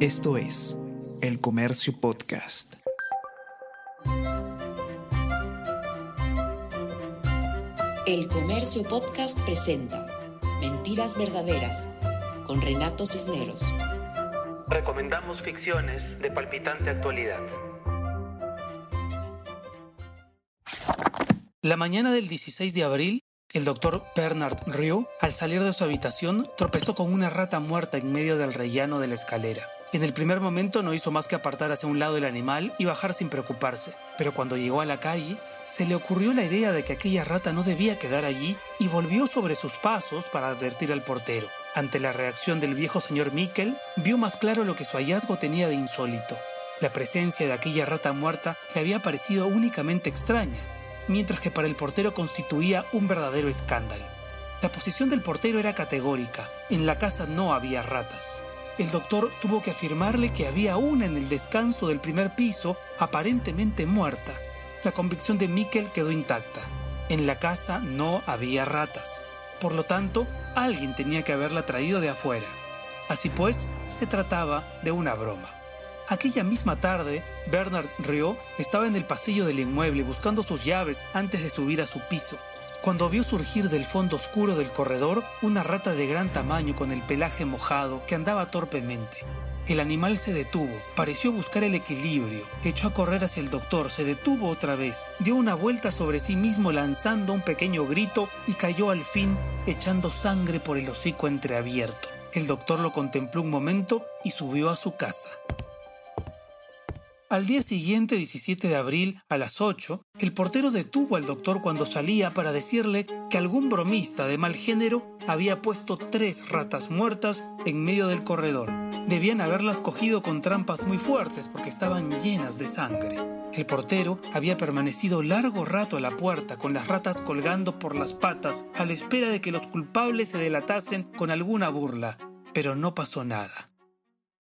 Esto es El Comercio Podcast. El Comercio Podcast presenta Mentiras Verdaderas con Renato Cisneros. Recomendamos ficciones de palpitante actualidad. La mañana del 16 de abril, el doctor Bernard Ryu, al salir de su habitación, tropezó con una rata muerta en medio del rellano de la escalera. En el primer momento no hizo más que apartar hacia un lado el animal y bajar sin preocuparse, pero cuando llegó a la calle, se le ocurrió la idea de que aquella rata no debía quedar allí y volvió sobre sus pasos para advertir al portero. Ante la reacción del viejo señor Mikkel, vio más claro lo que su hallazgo tenía de insólito. La presencia de aquella rata muerta le había parecido únicamente extraña, mientras que para el portero constituía un verdadero escándalo. La posición del portero era categórica, en la casa no había ratas. El doctor tuvo que afirmarle que había una en el descanso del primer piso, aparentemente muerta. La convicción de Mikkel quedó intacta. En la casa no había ratas. Por lo tanto, alguien tenía que haberla traído de afuera. Así pues, se trataba de una broma. Aquella misma tarde, Bernard Rio estaba en el pasillo del inmueble buscando sus llaves antes de subir a su piso cuando vio surgir del fondo oscuro del corredor una rata de gran tamaño con el pelaje mojado que andaba torpemente. El animal se detuvo, pareció buscar el equilibrio, echó a correr hacia el doctor, se detuvo otra vez, dio una vuelta sobre sí mismo lanzando un pequeño grito y cayó al fin echando sangre por el hocico entreabierto. El doctor lo contempló un momento y subió a su casa. Al día siguiente, 17 de abril, a las 8, el portero detuvo al doctor cuando salía para decirle que algún bromista de mal género había puesto tres ratas muertas en medio del corredor. Debían haberlas cogido con trampas muy fuertes porque estaban llenas de sangre. El portero había permanecido largo rato a la puerta con las ratas colgando por las patas a la espera de que los culpables se delatasen con alguna burla, pero no pasó nada.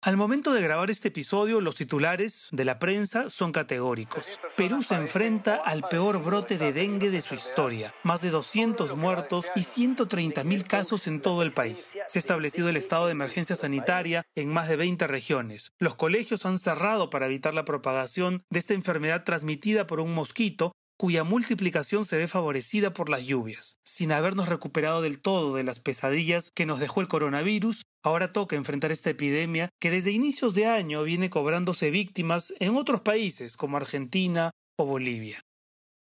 Al momento de grabar este episodio, los titulares de la prensa son categóricos. Perú se enfrenta al peor brote de dengue de su historia, más de 200 muertos y 130.000 casos en todo el país. Se ha establecido el estado de emergencia sanitaria en más de 20 regiones. Los colegios han cerrado para evitar la propagación de esta enfermedad transmitida por un mosquito cuya multiplicación se ve favorecida por las lluvias. Sin habernos recuperado del todo de las pesadillas que nos dejó el coronavirus, ahora toca enfrentar esta epidemia que desde inicios de año viene cobrándose víctimas en otros países como Argentina o Bolivia.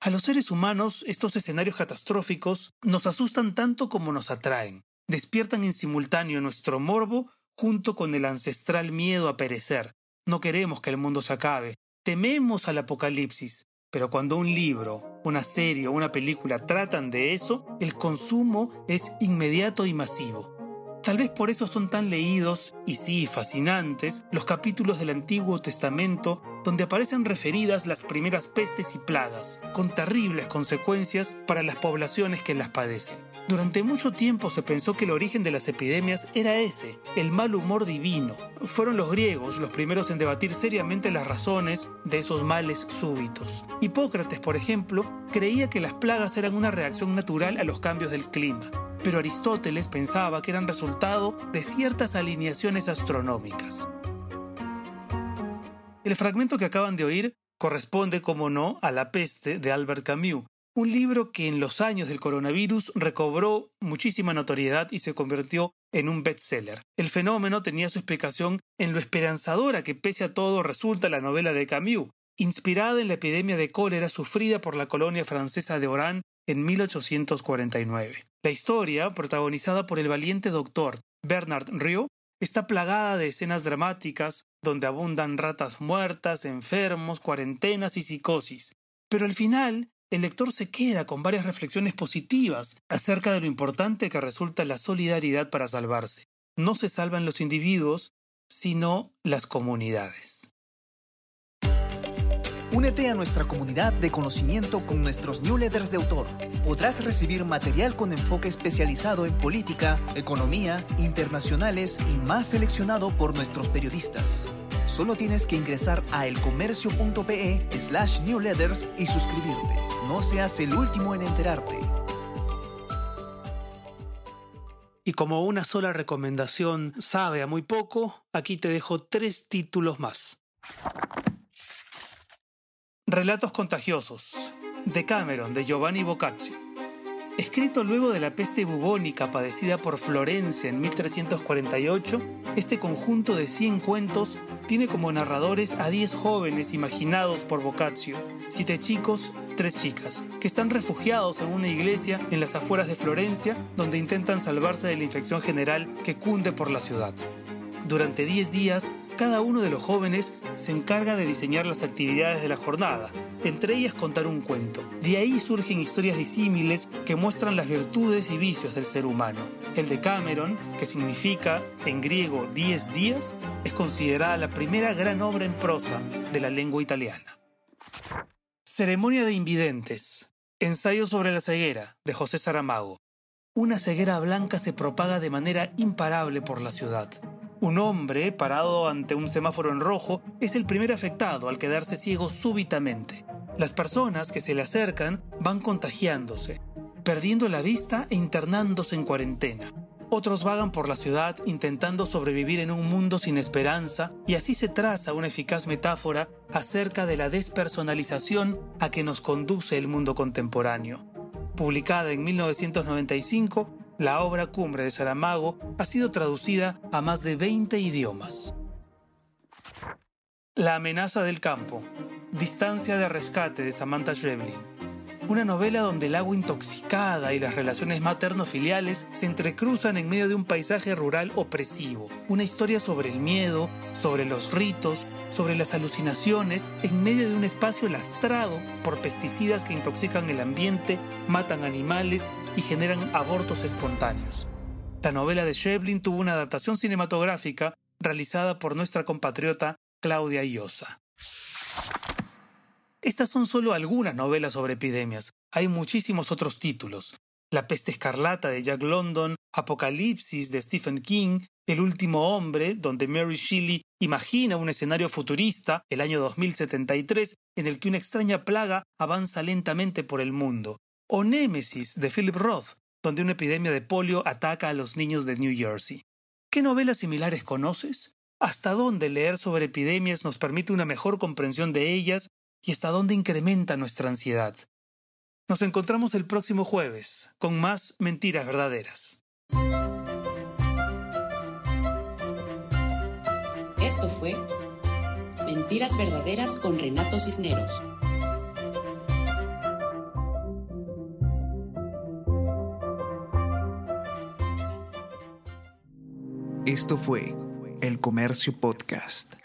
A los seres humanos estos escenarios catastróficos nos asustan tanto como nos atraen. Despiertan en simultáneo nuestro morbo junto con el ancestral miedo a perecer. No queremos que el mundo se acabe. Tememos al apocalipsis, pero cuando un libro, una serie o una película tratan de eso, el consumo es inmediato y masivo. Tal vez por eso son tan leídos y sí fascinantes los capítulos del Antiguo Testamento donde aparecen referidas las primeras pestes y plagas, con terribles consecuencias para las poblaciones que las padecen. Durante mucho tiempo se pensó que el origen de las epidemias era ese, el mal humor divino. Fueron los griegos los primeros en debatir seriamente las razones de esos males súbitos. Hipócrates, por ejemplo, creía que las plagas eran una reacción natural a los cambios del clima pero Aristóteles pensaba que eran resultado de ciertas alineaciones astronómicas. El fragmento que acaban de oír corresponde, como no, a La peste de Albert Camus, un libro que en los años del coronavirus recobró muchísima notoriedad y se convirtió en un bestseller. El fenómeno tenía su explicación en lo esperanzadora que pese a todo resulta la novela de Camus, inspirada en la epidemia de cólera sufrida por la colonia francesa de Oran en 1849. La historia, protagonizada por el valiente doctor Bernard Rio, está plagada de escenas dramáticas donde abundan ratas muertas, enfermos, cuarentenas y psicosis. Pero al final, el lector se queda con varias reflexiones positivas acerca de lo importante que resulta la solidaridad para salvarse. No se salvan los individuos, sino las comunidades. Únete a nuestra comunidad de conocimiento con nuestros newsletters de autor. Podrás recibir material con enfoque especializado en política, economía, internacionales y más seleccionado por nuestros periodistas. Solo tienes que ingresar a elcomercio.pe slash newsletters y suscribirte. No seas el último en enterarte. Y como una sola recomendación sabe a muy poco, aquí te dejo tres títulos más. Relatos contagiosos. De Cameron, de Giovanni Boccaccio. Escrito luego de la peste bubónica padecida por Florencia en 1348, este conjunto de 100 cuentos tiene como narradores a 10 jóvenes imaginados por Boccaccio, siete chicos, tres chicas, que están refugiados en una iglesia en las afueras de Florencia, donde intentan salvarse de la infección general que cunde por la ciudad. Durante 10 días, cada uno de los jóvenes se encarga de diseñar las actividades de la jornada, entre ellas contar un cuento. De ahí surgen historias disímiles que muestran las virtudes y vicios del ser humano. El de Cameron, que significa en griego 10 días, es considerada la primera gran obra en prosa de la lengua italiana. Ceremonia de Invidentes. Ensayo sobre la ceguera, de José Saramago. Una ceguera blanca se propaga de manera imparable por la ciudad. Un hombre, parado ante un semáforo en rojo, es el primer afectado al quedarse ciego súbitamente. Las personas que se le acercan van contagiándose, perdiendo la vista e internándose en cuarentena. Otros vagan por la ciudad intentando sobrevivir en un mundo sin esperanza y así se traza una eficaz metáfora acerca de la despersonalización a que nos conduce el mundo contemporáneo. Publicada en 1995, la obra cumbre de Saramago ha sido traducida a más de 20 idiomas. La amenaza del campo. Distancia de rescate de Samantha Schweblin. Una novela donde el agua intoxicada y las relaciones materno-filiales se entrecruzan en medio de un paisaje rural opresivo. Una historia sobre el miedo, sobre los ritos, sobre las alucinaciones en medio de un espacio lastrado por pesticidas que intoxican el ambiente, matan animales y generan abortos espontáneos. La novela de Shevlin tuvo una adaptación cinematográfica realizada por nuestra compatriota Claudia Llosa. Estas son solo algunas novelas sobre epidemias. Hay muchísimos otros títulos. La peste escarlata de Jack London, Apocalipsis de Stephen King, El último hombre, donde Mary Shelley imagina un escenario futurista, el año 2073, en el que una extraña plaga avanza lentamente por el mundo. O Némesis de Philip Roth, donde una epidemia de polio ataca a los niños de New Jersey. ¿Qué novelas similares conoces? ¿Hasta dónde leer sobre epidemias nos permite una mejor comprensión de ellas y hasta dónde incrementa nuestra ansiedad? Nos encontramos el próximo jueves con más mentiras verdaderas. Esto fue Mentiras Verdaderas con Renato Cisneros. Esto fue El Comercio Podcast.